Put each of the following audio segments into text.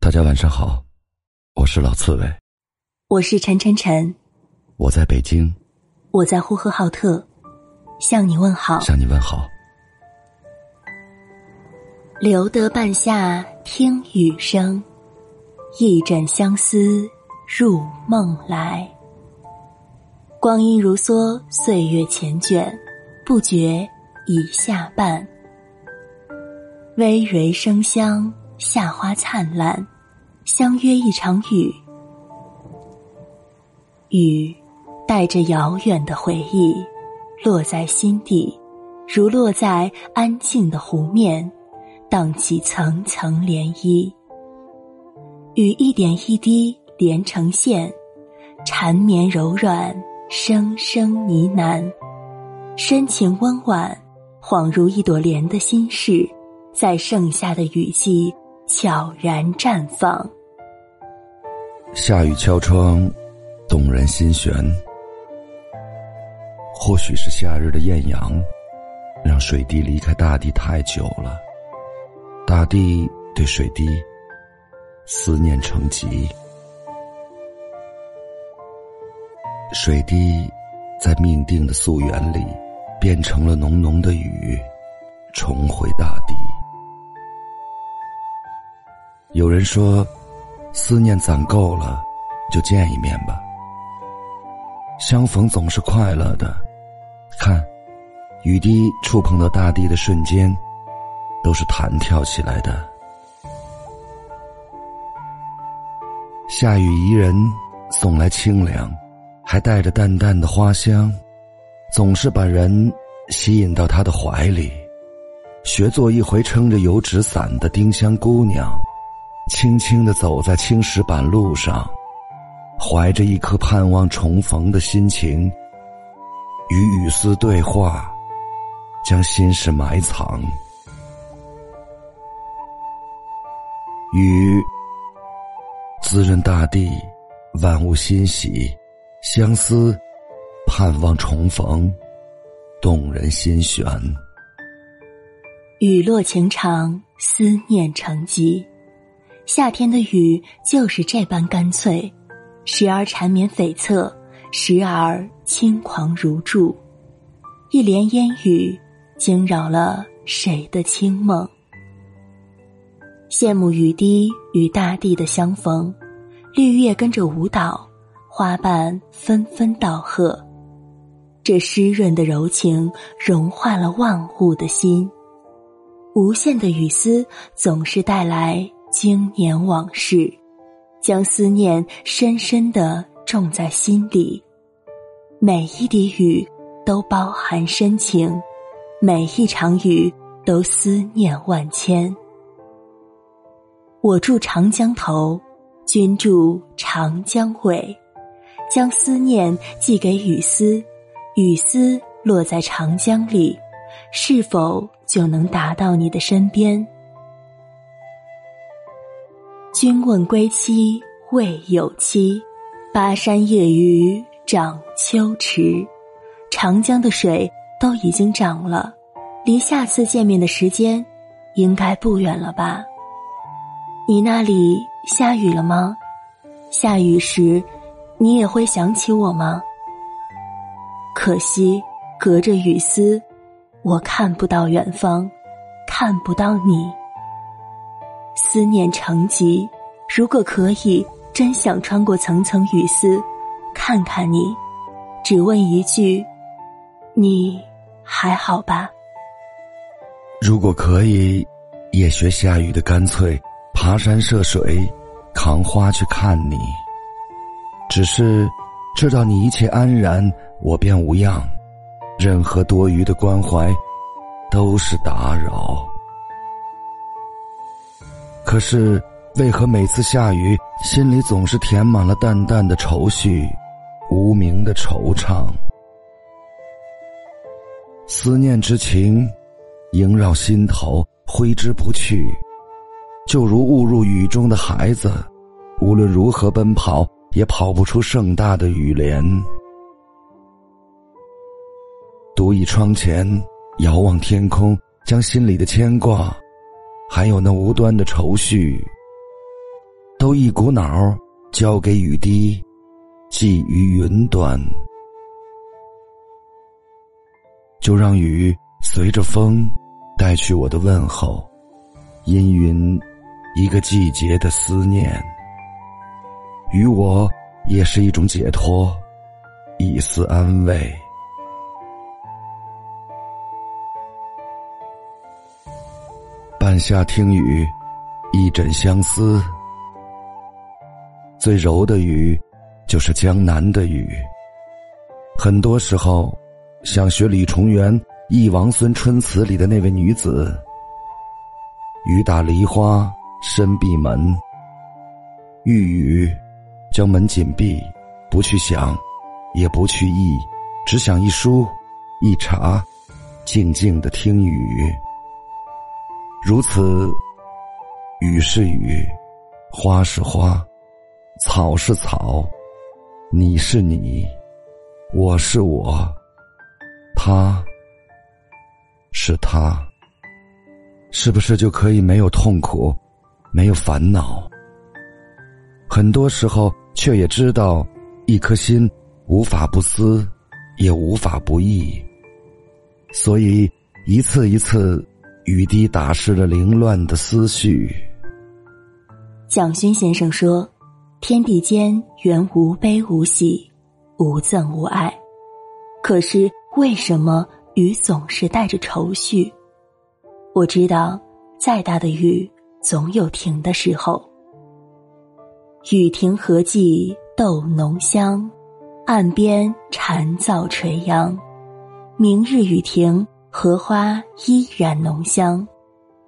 大家晚上好，我是老刺猬，我是陈晨晨，我在北京，我在呼和浩特，向你问好。向你问好。留得半夏听雨声，一枕相思入梦来。光阴如梭，岁月缱绻，不觉已下半。葳蕤生香，夏花灿烂，相约一场雨。雨带着遥远的回忆，落在心底，如落在安静的湖面，荡起层层涟漪。雨一点一滴连成线，缠绵柔软，声声呢喃，深情温婉，恍如一朵莲的心事。在盛夏的雨季，悄然绽放。夏雨敲窗，动人心弦。或许是夏日的艳阳，让水滴离开大地太久了。大地对水滴思念成疾，水滴在命定的溯源里变成了浓浓的雨，重回大地。有人说，思念攒够了，就见一面吧。相逢总是快乐的，看，雨滴触碰到大地的瞬间，都是弹跳起来的。下雨宜人，送来清凉，还带着淡淡的花香，总是把人吸引到他的怀里，学做一回撑着油纸伞的丁香姑娘。轻轻的走在青石板路上，怀着一颗盼望重逢的心情，与雨丝对话，将心事埋藏。雨滋润大地，万物欣喜，相思盼望重逢，动人心弦。雨落情长，思念成疾。夏天的雨就是这般干脆，时而缠绵悱恻，时而轻狂如注。一帘烟雨，惊扰了谁的清梦？羡慕雨滴与大地的相逢，绿叶跟着舞蹈，花瓣纷纷道贺。这湿润的柔情，融化了万物的心。无限的雨丝，总是带来。经年往事，将思念深深的种在心里。每一滴雨都包含深情，每一场雨都思念万千。我住长江头，君住长江尾，将思念寄给雨丝，雨丝落在长江里，是否就能达到你的身边？君问归期未有期，巴山夜雨涨秋池。长江的水都已经涨了，离下次见面的时间应该不远了吧？你那里下雨了吗？下雨时，你也会想起我吗？可惜隔着雨丝，我看不到远方，看不到你。思念成疾，如果可以，真想穿过层层雨丝，看看你，只问一句：你还好吧？如果可以，也学下雨的干脆，爬山涉水，扛花去看你。只是知道你一切安然，我便无恙。任何多余的关怀，都是打扰。可是，为何每次下雨，心里总是填满了淡淡的愁绪，无名的惆怅？思念之情萦绕心头，挥之不去，就如误入雨中的孩子，无论如何奔跑，也跑不出盛大的雨帘。独倚窗前，遥望天空，将心里的牵挂。还有那无端的愁绪，都一股脑儿交给雨滴，寄于云端。就让雨随着风，带去我的问候，阴云一个季节的思念。与我也是一种解脱，一丝安慰。半夏听雨，一枕相思。最柔的雨，就是江南的雨。很多时候。想学李重元《忆王孙春词》里的那位女子：“雨打梨花深闭门，欲雨，将门紧闭，不去想，也不去忆，只想一书一茶，静静的听雨。如此，雨是雨，花是花，草是草，你是你，我是我。”他是他，是不是就可以没有痛苦，没有烦恼？很多时候，却也知道，一颗心无法不思，也无法不忆。所以，一次一次，雨滴打湿了凌乱的思绪。蒋勋先生说：“天地间原无悲无喜，无憎无爱。”可是。为什么雨总是带着愁绪？我知道，再大的雨总有停的时候。雨停荷季豆浓香，岸边蝉噪垂杨。明日雨停，荷花依然浓香，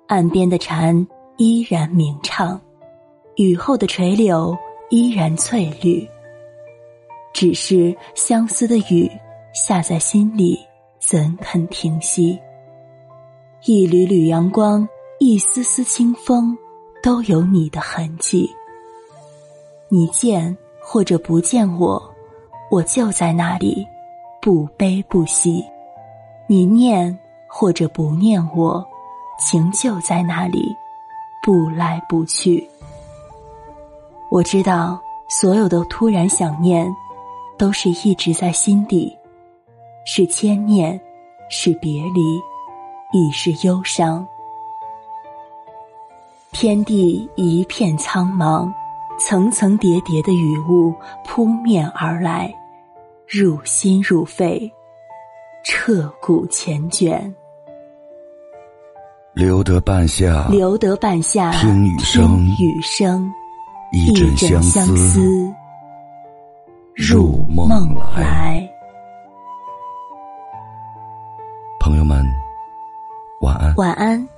岸边的蝉依然鸣唱，雨后的垂柳依然翠绿。只是相思的雨。下在心里，怎肯停息？一缕缕阳光，一丝丝清风，都有你的痕迹。你见或者不见我，我就在那里，不悲不喜；你念或者不念我，情就在那里，不来不去。我知道，所有的突然想念，都是一直在心底。是牵念，是别离，亦是忧伤。天地一片苍茫，层层叠叠的雨雾扑面而来，入心入肺，彻骨缱绻。留得半夏，留得半夏，听雨声，雨声，一枕相思，入梦来。朋友们，晚安。晚安。